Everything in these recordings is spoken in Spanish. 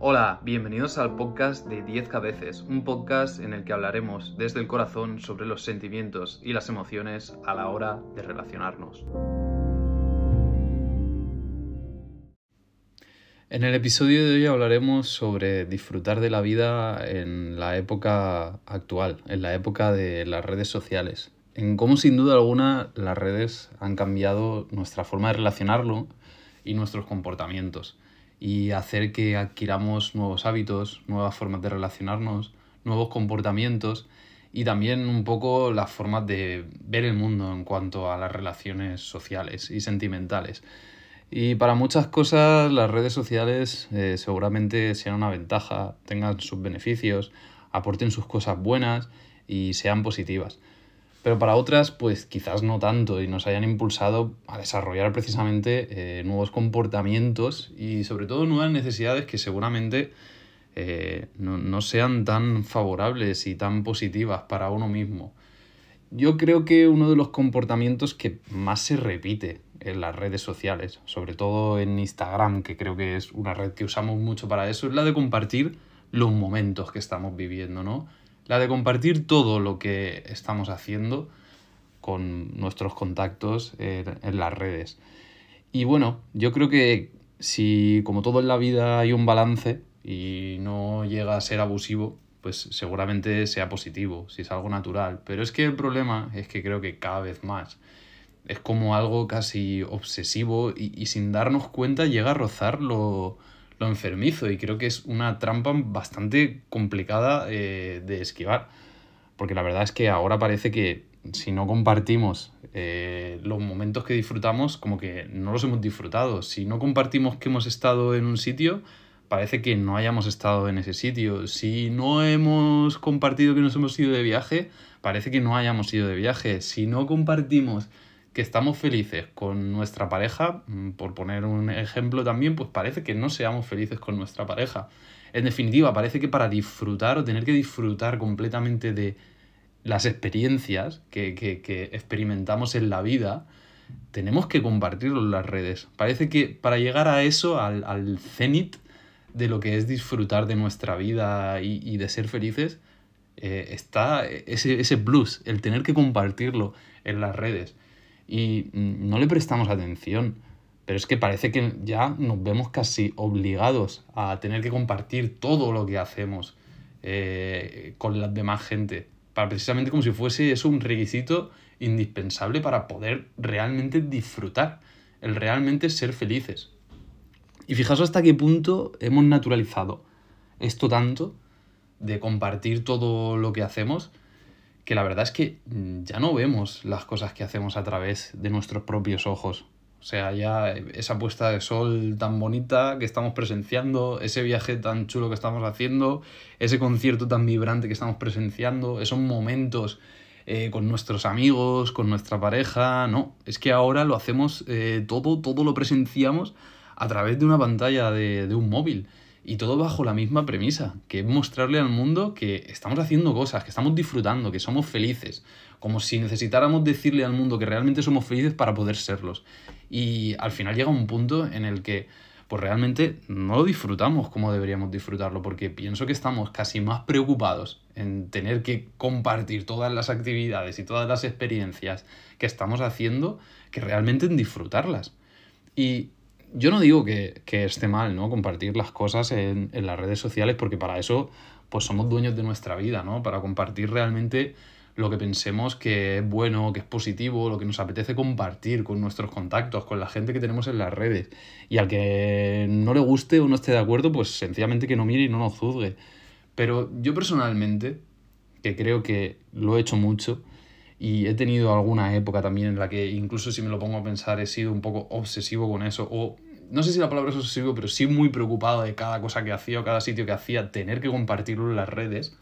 Hola, bienvenidos al podcast de 10 cabezas, un podcast en el que hablaremos desde el corazón sobre los sentimientos y las emociones a la hora de relacionarnos. En el episodio de hoy hablaremos sobre disfrutar de la vida en la época actual, en la época de las redes sociales, en cómo sin duda alguna las redes han cambiado nuestra forma de relacionarlo y nuestros comportamientos y hacer que adquiramos nuevos hábitos, nuevas formas de relacionarnos, nuevos comportamientos y también un poco las formas de ver el mundo en cuanto a las relaciones sociales y sentimentales. Y para muchas cosas las redes sociales eh, seguramente sean una ventaja, tengan sus beneficios, aporten sus cosas buenas y sean positivas pero para otras pues quizás no tanto y nos hayan impulsado a desarrollar precisamente eh, nuevos comportamientos y sobre todo nuevas necesidades que seguramente eh, no, sean tan favorables y tan positivas para uno mismo. Yo creo que uno de los comportamientos que más se repite en las redes sociales, sobre todo en Instagram, que creo que es una red que usamos mucho para eso, es la de compartir los momentos que estamos viviendo, ¿no? La de compartir todo lo que estamos haciendo con nuestros contactos en, las redes. Y bueno, yo creo que si como todo en la vida hay un balance y no llega a ser abusivo, pues seguramente sea positivo, si es algo natural. Pero es que el problema es que creo que cada vez más es como algo casi obsesivo y, sin darnos cuenta llega a rozar lo, lo enfermizo y creo que es una trampa bastante complicada eh, de esquivar. Porque la verdad es que ahora parece que si no compartimos eh, los momentos que disfrutamos, como que no los hemos disfrutado. Si no compartimos que hemos estado en un sitio, parece que no hayamos estado en ese sitio. Si no hemos compartido que nos hemos ido de viaje, parece que no hayamos ido de viaje. Si no compartimos que estamos felices con nuestra pareja, mm, por poner un ejemplo también, pues parece que no seamos felices con nuestra pareja. En definitiva, parece que para disfrutar o tener que disfrutar completamente de las experiencias que, experimentamos en la vida, tenemos que compartirlo en las redes. Parece que para llegar a eso, al, al cenit de lo que es disfrutar de nuestra vida y, de ser felices, eh, está ese, ese plus, el tener que compartirlo en las redes y no le prestamos atención. Pero es que parece que ya nos vemos casi obligados a tener que compartir todo lo que hacemos eh, con la demás gente. Para precisamente como si fuese eso un requisito indispensable para poder realmente disfrutar, el realmente ser felices. Y fijaos hasta qué punto hemos naturalizado esto tanto de compartir todo lo que hacemos que la verdad es que mm, ya no vemos las cosas que hacemos a través de nuestros propios ojos. O sea, ya esa puesta de sol tan bonita que estamos presenciando, ese viaje tan chulo que estamos haciendo, ese concierto tan vibrante que estamos presenciando, esos momentos eh, con nuestros amigos, con nuestra pareja, no, es que ahora lo hacemos eh, todo, todo lo presenciamos a través de una pantalla de, de un móvil. Y todo bajo la misma premisa, que es mostrarle al mundo que estamos haciendo cosas, que estamos disfrutando, que somos felices, como si necesitáramos decirle al mundo que realmente somos felices para poder serlos. Y al final llega un punto en el que pues realmente no lo disfrutamos como deberíamos disfrutarlo, porque pienso que estamos casi más preocupados en tener que compartir todas las actividades y todas las experiencias que estamos haciendo que realmente en disfrutarlas. Y yo no digo que, esté mal, ¿no? Compartir las cosas en, las redes sociales, porque para eso, pues somos dueños de nuestra vida, ¿no? Para compartir realmente lo que pensemos que es bueno, que es positivo, lo que nos apetece compartir con nuestros contactos, con la gente que tenemos en las redes. Y al que no le guste o no esté de acuerdo, pues sencillamente que no mire y no nos juzgue. Pero yo personalmente, que creo que lo he hecho mucho, y he tenido alguna época también en la que incluso si me lo pongo a pensar he sido un poco obsesivo con eso o no sé si la palabra es obsesivo, pero sí muy preocupado de cada cosa que hacía o cada sitio que hacía, tener que compartirlo en las redes.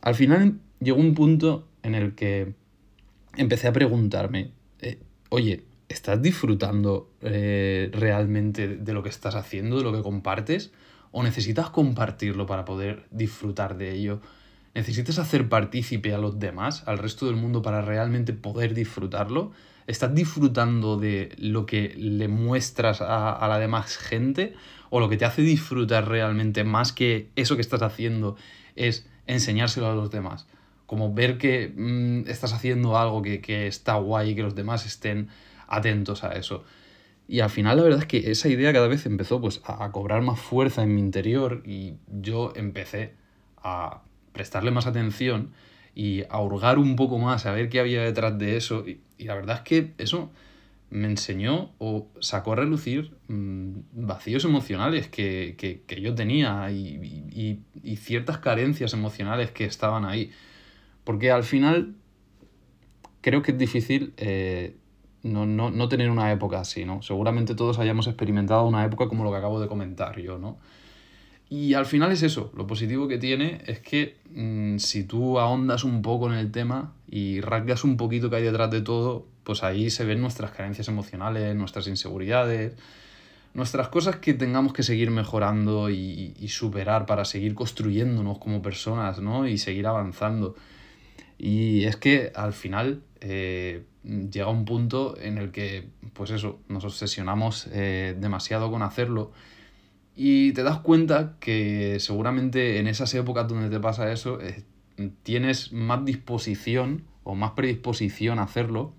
Al final llegó un punto en el que empecé a preguntarme, eh, oye, ¿estás disfrutando eh, realmente de lo que estás haciendo, de lo que compartes? ¿O necesitas compartirlo para poder disfrutar de ello? Necesitas hacer partícipe a los demás, al resto del mundo, para realmente poder disfrutarlo. ¿Estás disfrutando de lo que le muestras a, la demás gente? ¿O lo que te hace disfrutar realmente más que eso que estás haciendo es enseñárselo a los demás? Como ver que mm, estás haciendo algo que, que está guay y que los demás estén atentos a eso. Y al final la verdad es que esa idea cada vez empezó pues, a, cobrar más fuerza en mi interior y yo empecé a prestarle más atención y a hurgar un poco más, a ver qué había detrás de eso. Y, la verdad es que eso me enseñó o sacó a relucir mm, vacíos emocionales que, yo tenía y, ciertas carencias emocionales que estaban ahí. Porque al final creo que es difícil eh, no, no, no, tener una época así, ¿no? Seguramente todos hayamos experimentado una época como lo que acabo de comentar yo, ¿no? Y al final es eso, lo positivo que tiene es que mm, si tú ahondas un poco en el tema y rasgas un poquito que hay detrás de todo, pues ahí se ven nuestras carencias emocionales, nuestras inseguridades, nuestras cosas que tengamos que seguir mejorando y, y superar para seguir construyéndonos como personas, ¿no? Y seguir avanzando. Y es que al final eh, llega un punto en el que, pues eso, nos obsesionamos eh, demasiado con hacerlo y te das cuenta que seguramente en esas épocas donde te pasa eso, tienes más disposición o más predisposición a hacerlo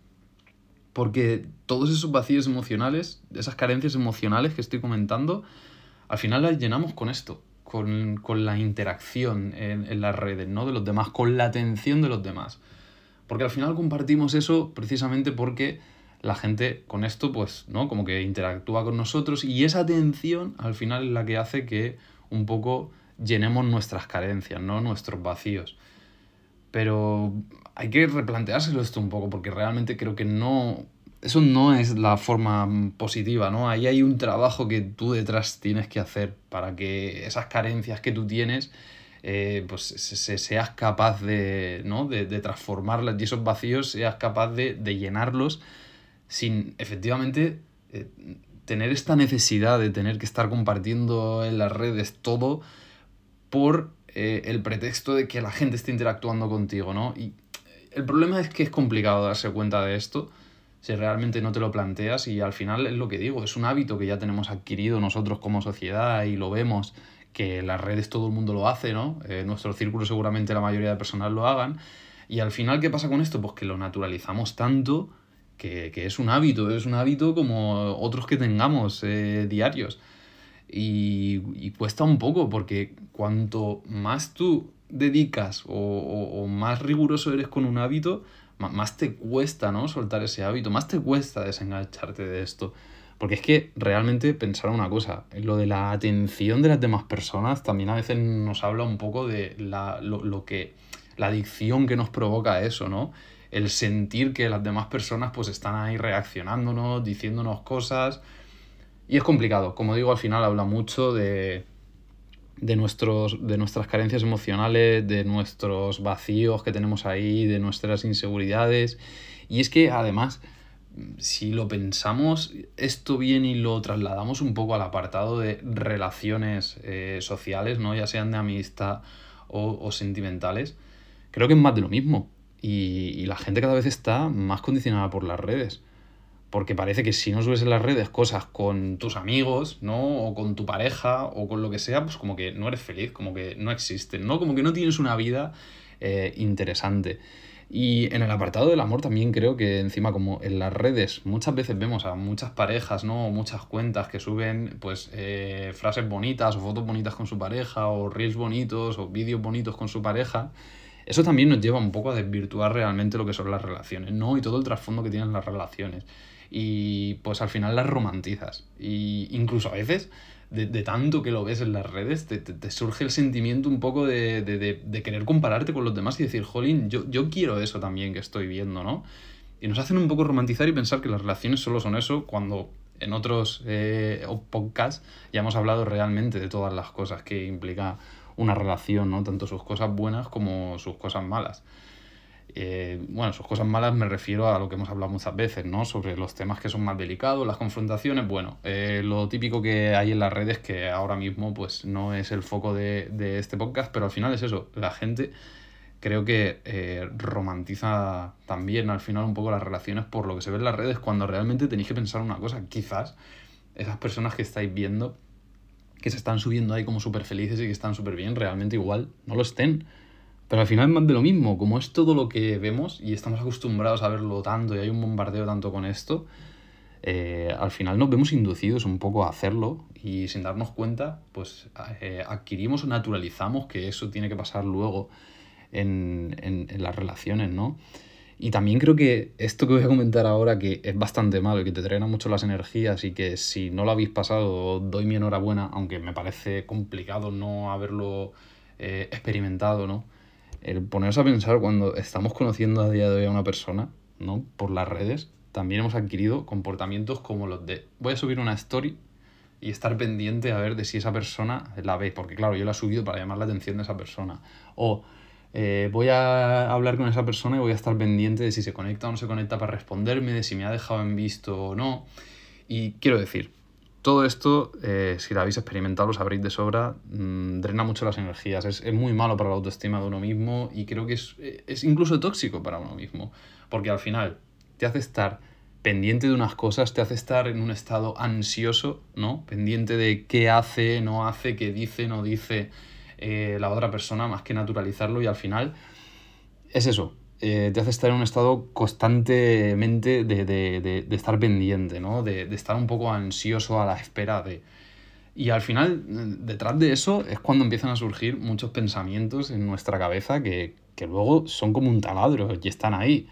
porque todos esos vacíos emocionales, esas carencias emocionales que estoy comentando, al final las llenamos con esto, con, la interacción en, las redes, ¿no? De los demás, con la atención de los demás. Porque al final compartimos eso precisamente porque la gente con esto, pues, ¿no? Como que interactúa con nosotros y esa atención al final es la que hace que un poco llenemos nuestras carencias, ¿no? Nuestros vacíos. Pero hay que replanteárselo esto un poco porque realmente creo que no eso no es la forma positiva, ¿no? Ahí hay un trabajo que tú detrás tienes que hacer para que esas carencias que tú tienes, eh, pues se, seas capaz de, ¿no? De, transformarlas y esos vacíos seas capaz de, llenarlos sin efectivamente eh, tener esta necesidad de tener que estar compartiendo en las redes todo por eh, el pretexto de que la gente esté interactuando contigo, ¿no? Y el problema es que es complicado darse cuenta de esto si realmente no te lo planteas y al final es lo que digo, es un hábito que ya tenemos adquirido nosotros como sociedad y lo vemos que en las redes todo el mundo lo hace, ¿no? En nuestro círculo seguramente la mayoría de personas lo hagan. Y al final, ¿qué pasa con esto? Pues que lo naturalizamos tanto que, es un hábito, es un hábito como otros que tengamos eh, diarios. Y, y, cuesta un poco porque cuanto más tú dedicas o, o más riguroso eres con un hábito, más te cuesta, ¿no? Soltar ese hábito, más te cuesta desengancharte de esto. Porque es que realmente pensar una cosa, lo de la atención de las demás personas también a veces nos habla un poco de la, lo, que, la adicción que nos provoca eso, ¿no? El sentir que las demás personas pues están ahí reaccionándonos, diciéndonos cosas. Y es complicado, como digo, al final habla mucho de, de, nuestros, de nuestras carencias emocionales, de nuestros vacíos que tenemos ahí, de nuestras inseguridades. Y es que además, si lo pensamos esto bien y lo trasladamos un poco al apartado de relaciones eh, sociales, ¿no? ya sean de amistad o, sentimentales, creo que es más de lo mismo. Y la gente cada vez está más condicionada por las redes porque parece que si no subes en las redes cosas con tus amigos, ¿no? O con tu pareja, o con lo que sea, pues como que no eres feliz, como que no existen, ¿no? Como que no tienes una vida eh, interesante. Y en el apartado del amor también creo que encima como en las redes muchas veces vemos a muchas parejas, ¿no? muchas cuentas que suben pues eh, frases bonitas o fotos bonitas con su pareja o reels bonitos o vídeos bonitos con su pareja. Eso también nos lleva un poco a desvirtuar realmente lo que son las relaciones, ¿no? Y todo el trasfondo que tienen las relaciones y pues al final las romantizas. Y incluso a veces, de, tanto que lo ves en las redes, te, surge el sentimiento un poco de, querer compararte con los demás y decir, jolín, yo, yo quiero eso también que estoy viendo, ¿no? Y nos hacen un poco romantizar y pensar que las relaciones solo son eso cuando en otros eh, podcasts ya hemos hablado realmente de todas las cosas que implica una relación, ¿no? Tanto sus cosas buenas como sus cosas malas. Eh, bueno, sus cosas malas me refiero a lo que hemos hablado muchas veces, ¿no? Sobre los temas que son más delicados, las confrontaciones, bueno, eh, lo típico que hay en las redes que ahora mismo pues no es el foco de, este podcast, pero al final es eso, la gente creo que eh, romantiza también al final un poco las relaciones por lo que se ve en las redes, cuando realmente tenéis que pensar una cosa, quizás esas personas que estáis viendo, que se están subiendo ahí como súper felices y que están súper bien, realmente igual no lo estén. Pero al final es más de lo mismo, como es todo lo que vemos y estamos acostumbrados a verlo tanto y hay un bombardeo tanto con esto, eh, al final nos vemos inducidos un poco a hacerlo y sin darnos cuenta, pues eh, adquirimos o naturalizamos que eso tiene que pasar luego en, en, las relaciones, ¿no? Y también creo que esto que voy a comentar ahora, que es bastante malo y que te drena mucho las energías y que si no lo habéis pasado, doy mi enhorabuena, aunque me parece complicado no haberlo eh, experimentado, ¿no? El ponerse a pensar cuando estamos conociendo a día de hoy a una persona, ¿no? Por las redes, también hemos adquirido comportamientos como los de voy a subir una story y estar pendiente a ver de si esa persona la ve, porque claro, yo la he subido para llamar la atención de esa persona. O eh, voy a hablar con esa persona y voy a estar pendiente de si se conecta o no se conecta para responderme, de si me ha dejado en visto o no. Y quiero decir, todo esto, eh, si lo habéis experimentado, lo sabréis de sobra, mm, drena mucho las energías, es, es, muy malo para la autoestima de uno mismo y creo que es, es incluso tóxico para uno mismo, porque al final te hace estar pendiente de unas cosas, te hace estar en un estado ansioso, ¿no? Pendiente de qué hace, no hace, qué dice, no dice eh, la otra persona, más que naturalizarlo y al final es eso, eh, te hace estar en un estado constantemente de, de, de, estar pendiente, ¿no? De, estar un poco ansioso a la espera de... Y al final, detrás de eso es cuando empiezan a surgir muchos pensamientos en nuestra cabeza que, que luego son como un taladro y están ahí.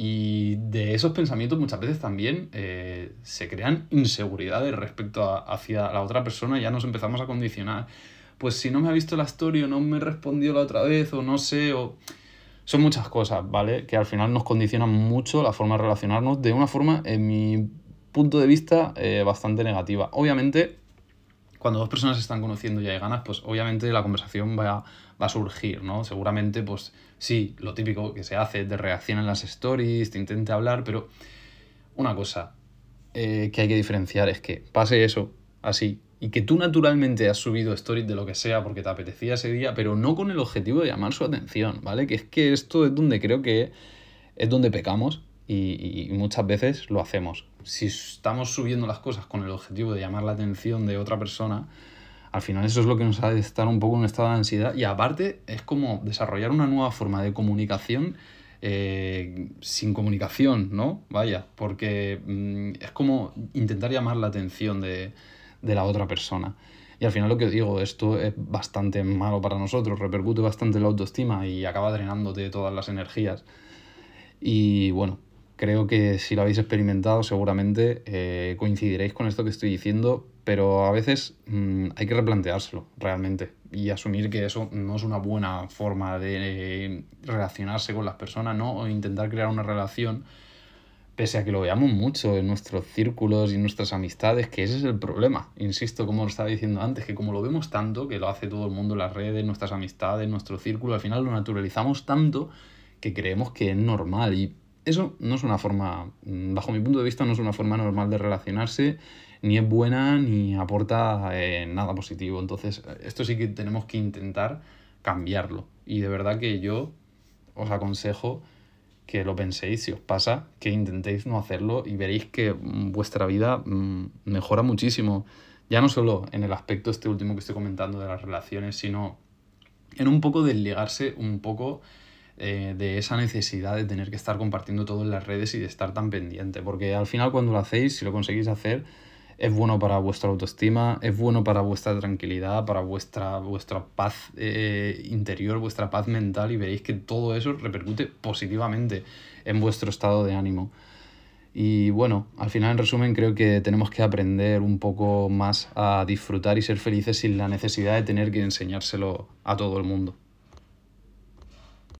Y de esos pensamientos muchas veces también eh, se crean inseguridades respecto a, hacia la otra persona ya nos empezamos a condicionar pues si no me ha visto la story o no me respondió la otra vez o no sé, o... Son muchas cosas, ¿vale? Que al final nos condicionan mucho la forma de relacionarnos de una forma, en mi punto de vista, eh, bastante negativa. Obviamente, cuando dos personas se están conociendo y hay ganas, pues obviamente la conversación va a, va a surgir, ¿no? Seguramente, pues sí, lo típico que se hace, de reacción en las stories, te intente hablar, pero una cosa eh, que hay que diferenciar es que pase eso así y que tú naturalmente has subido stories de lo que sea porque te apetecía ese día, pero no con el objetivo de llamar su atención, ¿vale? Que es que esto es donde creo que es donde pecamos y, muchas veces lo hacemos. Si estamos subiendo las cosas con el objetivo de llamar la atención de otra persona, al final eso es lo que nos hace estar un poco en un estado de ansiedad y aparte es como desarrollar una nueva forma de comunicación eh, sin comunicación, ¿no? Vaya, porque mm, es como intentar llamar la atención de, de la otra persona. Y al final lo que digo, esto es bastante malo para nosotros, repercute bastante en la autoestima y acaba drenándote todas las energías. Y bueno, creo que si lo habéis experimentado seguramente eh, coincidiréis con esto que estoy diciendo, pero a veces mm, hay que replanteárselo realmente y asumir que eso no es una buena forma de eh, relacionarse con las personas, ¿no? O intentar crear una relación pese a que lo veamos mucho en nuestros círculos y en nuestras amistades, que ese es el problema. Insisto, como lo estaba diciendo antes, que como lo vemos tanto, que lo hace todo el mundo en las redes, nuestras amistades, nuestro círculo, al final lo naturalizamos tanto que creemos que es normal. Y eso no es una forma, bajo mi punto de vista, no es una forma normal de relacionarse, ni es buena, ni aporta eh, nada positivo. Entonces, esto sí que tenemos que intentar cambiarlo. Y de verdad que yo os aconsejo que lo penséis, si os pasa, que intentéis no hacerlo y veréis que mm, vuestra vida mm, mejora muchísimo. Ya no solo en el aspecto este último que estoy comentando de las relaciones, sino en un poco desligarse un poco eh, de esa necesidad de tener que estar compartiendo todo en las redes y de estar tan pendiente. Porque al final cuando lo hacéis, si lo conseguís hacer, es bueno para vuestra autoestima, es bueno para vuestra tranquilidad, para vuestra, vuestra paz eh, interior, vuestra paz mental y veréis que todo eso repercute positivamente en vuestro estado de ánimo. Y bueno, al final en resumen creo que tenemos que aprender un poco más a disfrutar y ser felices sin la necesidad de tener que enseñárselo a todo el mundo.